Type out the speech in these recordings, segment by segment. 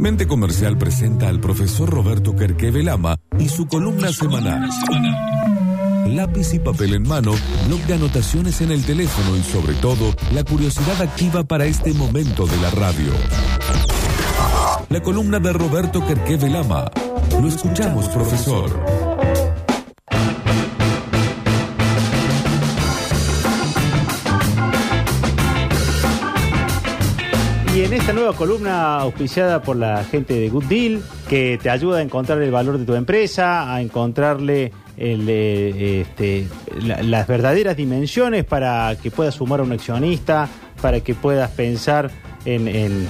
Mente Comercial presenta al profesor Roberto Kerkeve Lama y su columna semanal. Lápiz y papel en mano, blog de anotaciones en el teléfono y sobre todo, la curiosidad activa para este momento de la radio. La columna de Roberto Kerkeve Lama. Lo escuchamos, profesor. En esta nueva columna auspiciada por la gente de Good Deal, que te ayuda a encontrar el valor de tu empresa, a encontrarle eh, este, la- las verdaderas dimensiones para que puedas sumar a un accionista, para que puedas pensar en,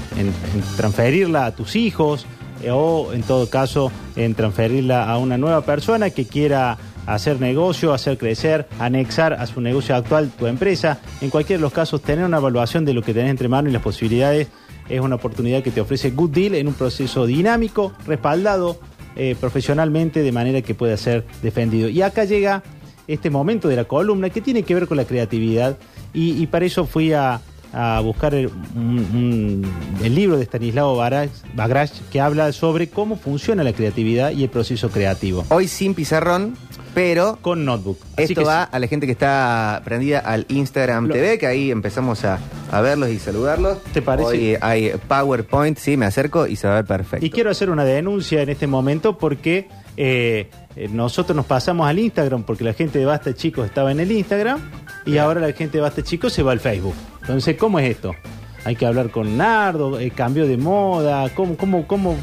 transferirla a tus hijos eh, o en todo caso en transferirla a una nueva persona que quiera hacer negocio, hacer crecer, anexar a su negocio actual tu empresa. En cualquiera de los casos, tener una evaluación de lo que tenés entre manos y las posibilidades es una oportunidad que te ofrece Good Deal en un proceso dinámico, respaldado eh, profesionalmente de manera que pueda ser defendido. Y acá llega este momento de la columna que tiene que ver con la creatividad y, y para eso fui a, a buscar el, un- un- el libro de Stanislao Bagrach, que habla sobre cómo funciona la creatividad y el proceso creativo Hoy sin pizarrón, pero con Notebook. Así esto va a la gente que está prendida al Instagram Lo- TV, que ahí empezamos a, a verlos y saludarlos. ¿Te parece? Hoy hay PowerPoint, sí, me acerco y se va a ver perfecto. Y quiero hacer una denuncia en este momento porque eh, nosotros nos pasamos al Instagram porque la gente de Basta Chicos estaba en el Instagram y ahora la gente de Basta Chicos se va al Facebook. Entonces, ¿cómo es esto? Hay que hablar con Nardo, eh, cambio de moda, ¿cómo, cómo, cómo?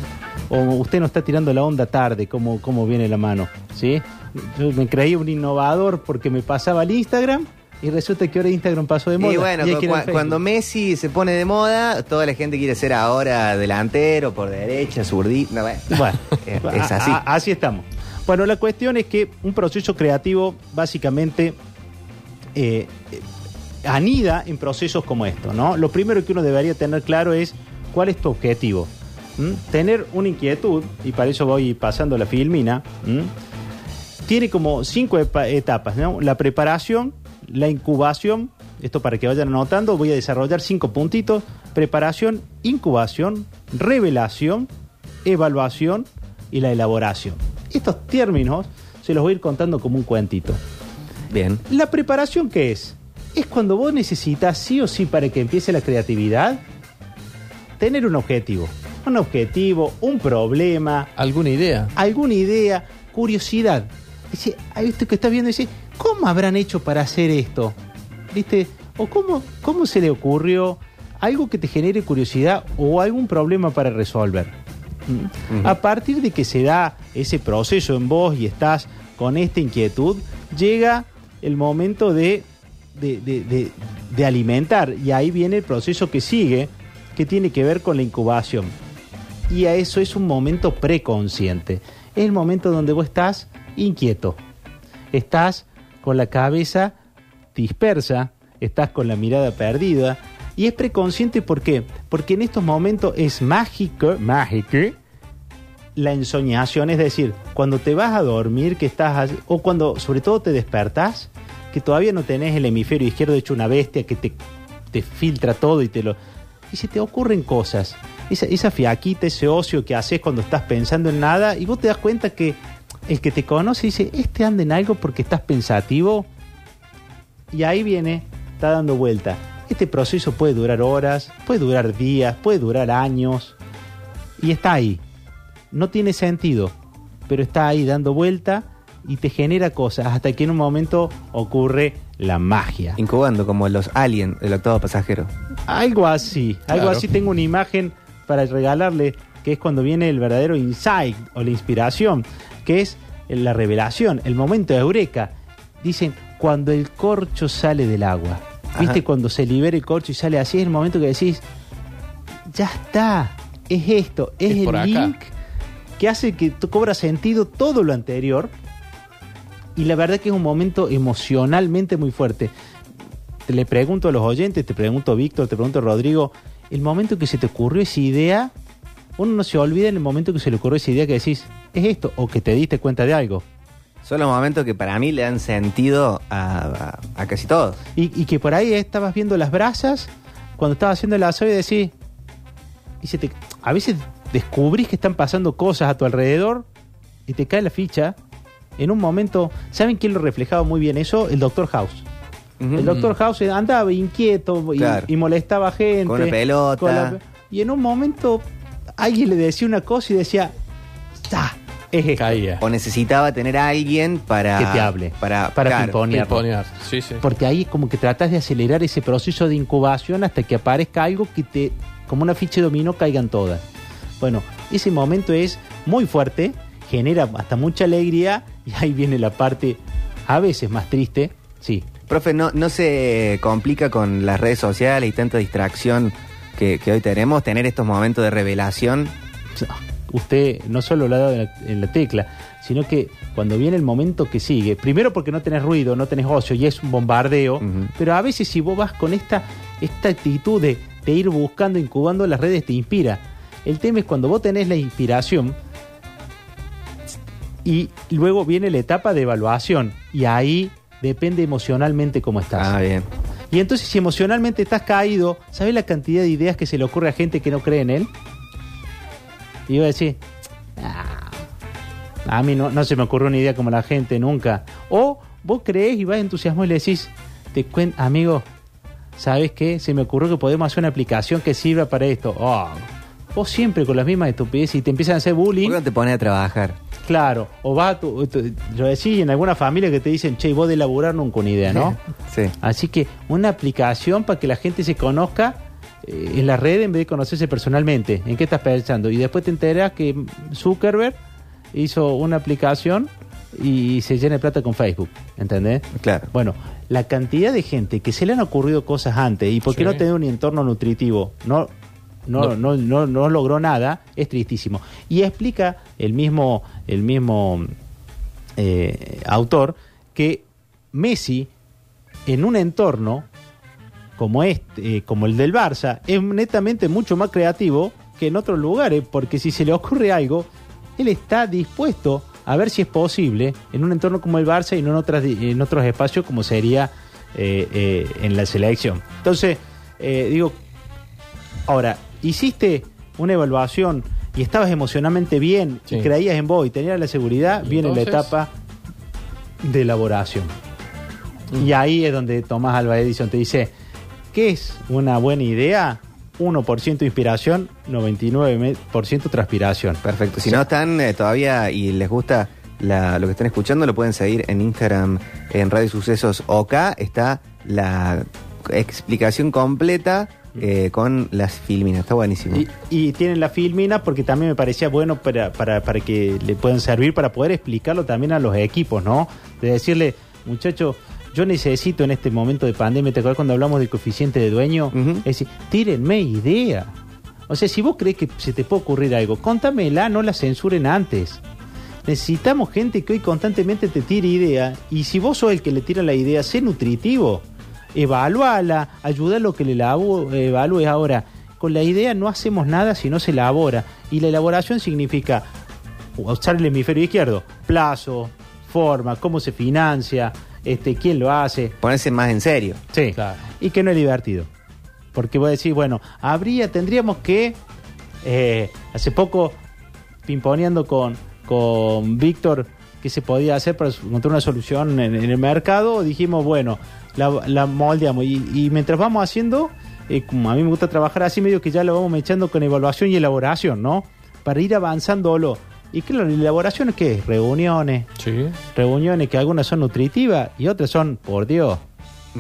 O usted no está tirando la onda tarde, ¿cómo, cómo viene la mano? ¿Sí? Yo me creí un innovador porque me pasaba al Instagram y resulta que ahora Instagram pasó de moda. Y bueno, cu- cu- cuando. Messi se pone de moda, toda la gente quiere ser ahora delantero, por derecha, zurdito. no, bueno, Bueno, es, es así. a- a- así estamos. Bueno, la cuestión es que un proceso creativo básicamente eh, anida en procesos como esto, ¿no? Lo primero que uno debería tener claro es cuál es tu objetivo. ¿m? Tener una inquietud, y para eso voy pasando la filmina, ¿m? tiene como cinco etapas, ¿no? La preparación, la incubación, esto para que vayan anotando, voy a desarrollar cinco puntitos, preparación, incubación, revelación, evaluación y la elaboración. Estos términos se los voy a ir contando como un cuentito. Bien. ¿La preparación qué es? Es cuando vos necesitas sí o sí para que empiece la creatividad tener un objetivo. Un objetivo, un problema, ¿Alguna idea? alguna idea, curiosidad. Dice, esto que está viendo dice, ¿cómo habrán hecho para hacer esto? ¿Viste? O cómo, cómo se le ocurrió algo que te genere curiosidad o algún problema para resolver. ¿Mm? A partir de que se da ese proceso en vos y estás con esta inquietud, llega el momento de, de, de- de- de alimentar y ahí viene el proceso que sigue, que tiene que ver con la incubación. Y a eso es un momento preconsciente. Es el momento donde vos estás inquieto. Estás con la cabeza dispersa, estás con la mirada perdida. Y es preconsciente ¿por qué? Porque en estos momentos es mágico, mágico, la ensoñación, es decir, cuando te vas a dormir, que estás, o cuando sobre todo te despertás, que todavía no tenés el hemisferio izquierdo hecho una bestia que te, te filtra todo y te lo... Y se te ocurren cosas. Esa, esa fiaquita, ese ocio que haces cuando estás pensando en nada y vos te das cuenta que el que te conoce dice, este anda en algo porque estás pensativo y ahí viene, está dando vuelta. Este proceso puede durar horas, puede durar días, puede durar años y está ahí. No tiene sentido, pero está ahí dando vuelta y te genera cosas hasta que en un momento ocurre la magia. Incubando como los Alien, el octavo pasajero. Algo así, algo Claro. así. Tengo una imagen para regalarle que es cuando viene el verdadero insight o la inspiración, que es la revelación, el momento de eureka. Dicen, cuando el corcho sale del agua. ¿Viste? Ajá. Cuando se libera el corcho y sale así, es el momento que decís, ya está, es esto, es, Es el por acá. link que hace que cobra sentido todo lo anterior. Y la verdad que es un momento emocionalmente muy fuerte. Te le pregunto a los oyentes, te pregunto Víctor, te pregunto a Rodrigo, el momento que se te ocurrió esa idea, uno no se olvida en el momento que se le ocurrió esa idea que decís, es esto, o que te diste cuenta de algo. Son los momentos que para mí le dan sentido a, a- a casi todos. Y, y que por ahí estabas viendo las brasas, cuando estabas haciendo el asado y decís, y se te- a veces descubrís que están pasando cosas a tu alrededor y te cae la ficha. En un momento, ¿saben quién lo reflejaba muy bien eso? El Doctor House. El Doctor House andaba inquieto y, Claro. y molestaba gente. Con una pelota. con la- y en un momento alguien le decía una cosa y decía, ¡Ah! Es esto". Caía. O necesitaba tener a alguien para... Que te hable. Para, Para claro. pimponear. Pimponear. Sí, sí. Porque ahí como que tratas de acelerar ese proceso de incubación hasta que aparezca algo que te, como una ficha de dominó, caigan todas. Bueno, ese momento es muy fuerte, genera hasta mucha alegría y ahí viene la parte a veces más triste. Sí, Profe, ¿no, ¿no se complica con las redes sociales y tanta distracción que, que hoy tenemos tener estos momentos de revelación? Usted no solo lo ha dado en la, en la tecla, sino que cuando viene el momento que sigue, primero porque no tenés ruido, no tenés ocio y es un bombardeo, pero a veces si vos vas con esta, esta actitud de, de ir buscando, incubando las redes, te inspira. El tema es cuando vos tenés la inspiración y luego viene la etapa de evaluación y ahí depende emocionalmente cómo estás. Ah, bien. Y entonces si emocionalmente estás caído, ¿sabes la cantidad de ideas que se le ocurre a gente que no cree en él? Y iba a decir, "Ah, a mí no, no se me ocurrió una idea como la gente nunca. O vos crees y vas entusiasmado y le decís, te cuen amigo, ¿sabes qué? Se me ocurrió que podemos hacer una aplicación que sirva para esto. Oh, vos siempre con las mismas estupideces y te empiezan a hacer ¿Por bullying. qué no te pones a trabajar? Claro, o va a tu, tu- lo decís en alguna familia que te dicen, che, vos de laburar nunca una idea, ¿no? Sí. Así que una aplicación para que la gente se conozca eh, en la red en vez de conocerse personalmente. ¿En qué estás pensando? Y después te enteras que Zuckerberg hizo una aplicación y se llena de plata con Facebook. ¿Entendés? Claro. Bueno, la cantidad de gente que se le han ocurrido cosas antes y porque Sí. no tener un entorno nutritivo, no, no, no. No, no logró nada, es tristísimo. Y explica el mismo, el mismo eh, autor que Messi en un entorno como este, eh, como el del Barça, es netamente mucho más creativo que en otros lugares, porque si se le ocurre algo, él está dispuesto a ver si es posible en un entorno como el Barça y no en, otras, en otros espacios como sería eh, eh, en la selección. Entonces, digo, ahora, hiciste una evaluación y estabas emocionalmente bien y creías en vos y tenías la seguridad, ¿Y viene la entonces? etapa de elaboración. Mm. Y ahí es donde Tomás Alba Edison te dice, ¿qué es una buena idea? 1% inspiración, 99% transpiración. Perfecto. Si no están eh, todavía y les gusta la- lo que están escuchando, lo pueden seguir en Instagram, en Radio Sucesos OK. Está la explicación completa eh, con las filminas. Está buenísimo. Y, y tienen la filmina porque también me parecía bueno para, para, para que le puedan servir para poder explicarlo también a los equipos, ¿no? De decirle, muchachos, yo necesito en este momento de pandemia, ¿te acuerdas cuando hablamos del coeficiente de dueño? Es decir, tírenme idea. O sea, si vos crees que se te puede ocurrir algo, contámela, no la censuren antes. Necesitamos gente que hoy constantemente te tire idea y si vos sos el que le tira la idea, sé nutritivo, evalúala, ayuda a lo que le evalúes ahora. Con la idea no hacemos nada si no se elabora y la elaboración significa usar el hemisferio izquierdo, plazo, forma, cómo se financia, este, quién lo hace. Ponerse más en serio. Sí. Claro. Y que no es divertido. Porque voy a decir, bueno, habría, tendríamos que. eh, hace poco, pimponeando con, con Víctor, qué se podía hacer para encontrar una solución en, en el mercado, dijimos, bueno, la, la moldeamos. Y, y mientras vamos haciendo, eh, como a mí me gusta trabajar así, medio que ya lo vamos echando con evaluación y elaboración, ¿no? Para ir avanzándolo. Y claro, la elaboración, ¿qué es? Reuniones, Sí. reuniones que algunas son nutritivas y otras son, por Dios,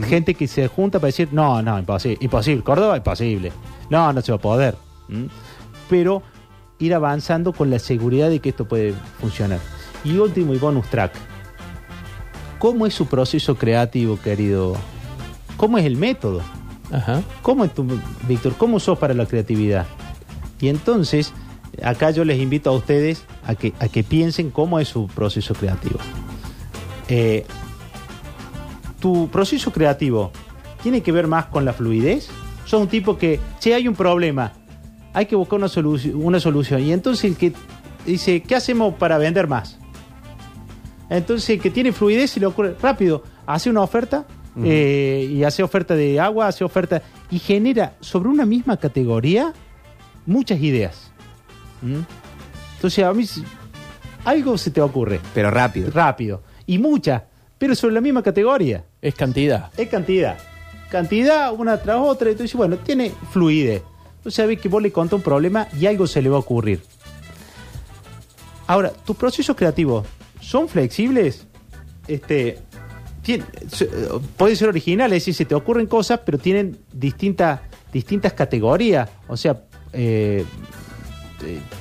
gente que se junta para decir, no, no, imposible, imposible, Córdoba, imposible, no, no se va a poder. ¿Mm? Pero ir avanzando con la seguridad de que esto puede funcionar. Y último y bonus track. ¿Cómo es su proceso creativo, querido? ¿Cómo es el método? Ajá. ¿Cómo es tu, Víctor? ¿Cómo sos para la creatividad? Y entonces, acá yo les invito a ustedes a que, a que piensen cómo es su proceso creativo. Eh, tu proceso creativo tiene que ver más con la fluidez. Sos un tipo que, si hay un problema, hay que buscar una, solución una solución. Y entonces el que dice, ¿qué hacemos para vender más? Entonces el que tiene fluidez se le ocurre rápido, hace una oferta eh, y hace oferta de agua, hace oferta y genera sobre una misma categoría muchas ideas. ¿Mm? Entonces, a mí s- algo se te ocurre Pero rápido. rápido y mucha, pero sobre la misma categoría. Es cantidad. Es cantidad. Cantidad una tras otra. Entonces, bueno, tiene fluidez. Entonces, sabes que vos le contás un problema y algo se le va a ocurrir. Ahora, tus procesos creativos son flexibles. Este, tien- se- eh, pueden ser originales, es decir, se te ocurren cosas, pero tienen distintas distintas categorías. O sea, eh,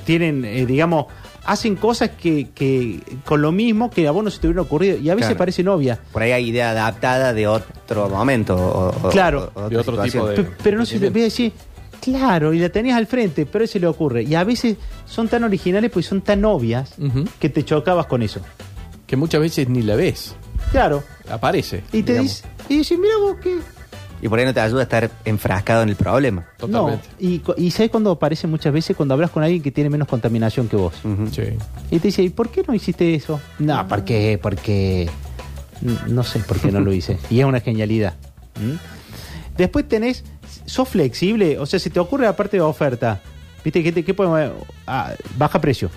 tienen, eh, digamos, hacen cosas que, que con lo mismo que a vos no se te hubiera ocurrido y a veces Claro. parecen obvias. Por ahí hay idea adaptada de otro momento. o- Claro. o- o De otro tipo de- Pe- pero no se te voy a decir, claro, y la tenías al frente, pero se le ocurre. Y a veces son tan originales, pues son tan obvias, que te chocabas con eso. Que muchas veces ni la ves. Claro. Aparece. Y te digamos. dice, y dice, mira vos que. Y por ahí no te ayuda a estar enfrascado en el problema. Totalmente. No. Y, ¿sabes cuando aparece muchas veces? Cuando hablas con alguien que tiene menos contaminación que vos. Sí. Y te dice, ¿y por qué no hiciste eso? No, ¿por qué? Porque. No sé por qué no lo hice. Y es una genialidad. ¿Mm? Después tenés. Sos flexible. O sea, si te ocurre la parte de oferta. ¿Viste? ¿Qué, te- qué podemos.? Ah, baja precio.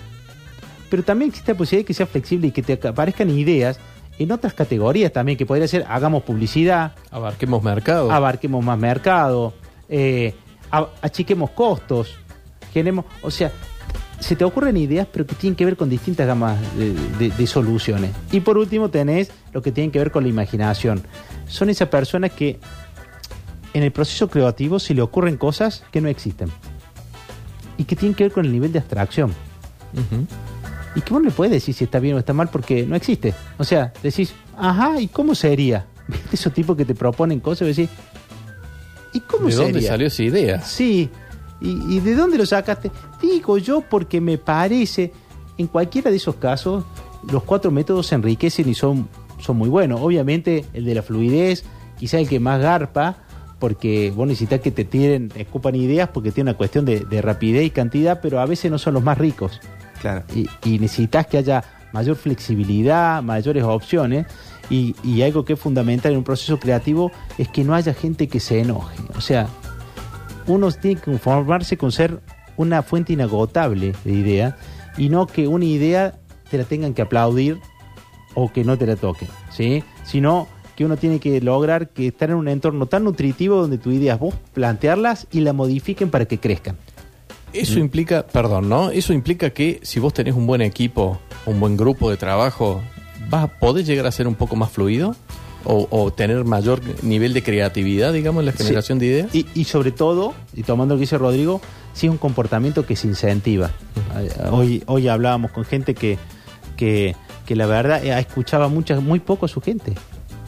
Pero también existe la posibilidad de que sea flexible y que te aparezcan ideas en otras categorías también. Que podría ser, hagamos publicidad, Abarquemos mercado. abarquemos más mercado, eh, achiquemos costos, generemos, o sea, se te ocurren ideas pero que tienen que ver con distintas gamas de, de- de soluciones. Y por último tenés lo que tiene que ver con la imaginación. Son esas personas que en el proceso creativo se le ocurren cosas que no existen. Y que tienen que ver con el nivel de abstracción. Ujú. Y que vos no le puedes decir si está bien o está mal porque no existe. O sea, decís, ajá, ¿y cómo sería? ¿Viste esos tipos que te proponen cosas y decís, ¿y cómo ¿De sería? dónde salió esa idea? Sí. ¿Y, y de dónde lo sacaste? Digo yo porque me parece, en cualquiera de esos casos, los cuatro métodos se enriquecen y son, son muy buenos. Obviamente, el de la fluidez, quizá el que más garpa, porque vos necesitas que te tiren, escupan ideas porque tiene una cuestión de, de rapidez y cantidad, pero a veces no son los más ricos Claro. y, y necesitas que haya mayor flexibilidad, mayores opciones. Y, algo que es fundamental en un proceso creativo es que no haya gente que se enoje. O sea, uno tiene que conformarse con ser una fuente inagotable de ideas y no que una idea te la tengan que aplaudir o que no te la toquen, ¿sí? Sino que uno tiene que lograr que estar en un entorno tan nutritivo donde tus ideas vos plantearlas y la modifiquen para que crezcan. Eso implica, perdón, ¿no? Eso implica que si vos tenés un buen equipo, un buen grupo de trabajo, vas a poder llegar a ser un poco más fluido o, o tener mayor nivel de creatividad, digamos, en la Sí. generación de ideas. Y, y sobre todo, y tomando lo que dice Rodrigo, sí es un comportamiento que se incentiva. Eh, Hoy, hoy hablábamos con gente que, que, que la verdad eh, escuchaba muchas, muy poco a su gente.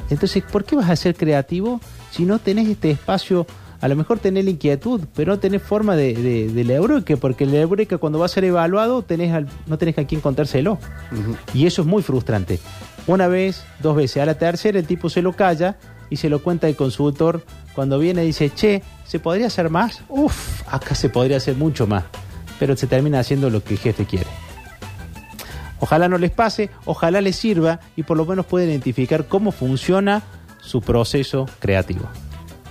Entonces, ¿por qué vas a ser creativo si no tenés este espacio? A lo mejor tenés la inquietud, pero no tenés forma de, de, de la eureka, porque la eureka cuando va a ser evaluado tenés al- no tenés a quién contárselo. Y eso es muy frustrante. Una vez, dos veces, a la tercera el tipo se lo calla y se lo cuenta el consultor. Cuando viene y dice, che, ¿se podría hacer más? Uf, acá se podría hacer mucho más. Pero se termina haciendo lo que el jefe quiere. Ojalá no les pase, ojalá les sirva y por lo menos puedan identificar cómo funciona su proceso creativo.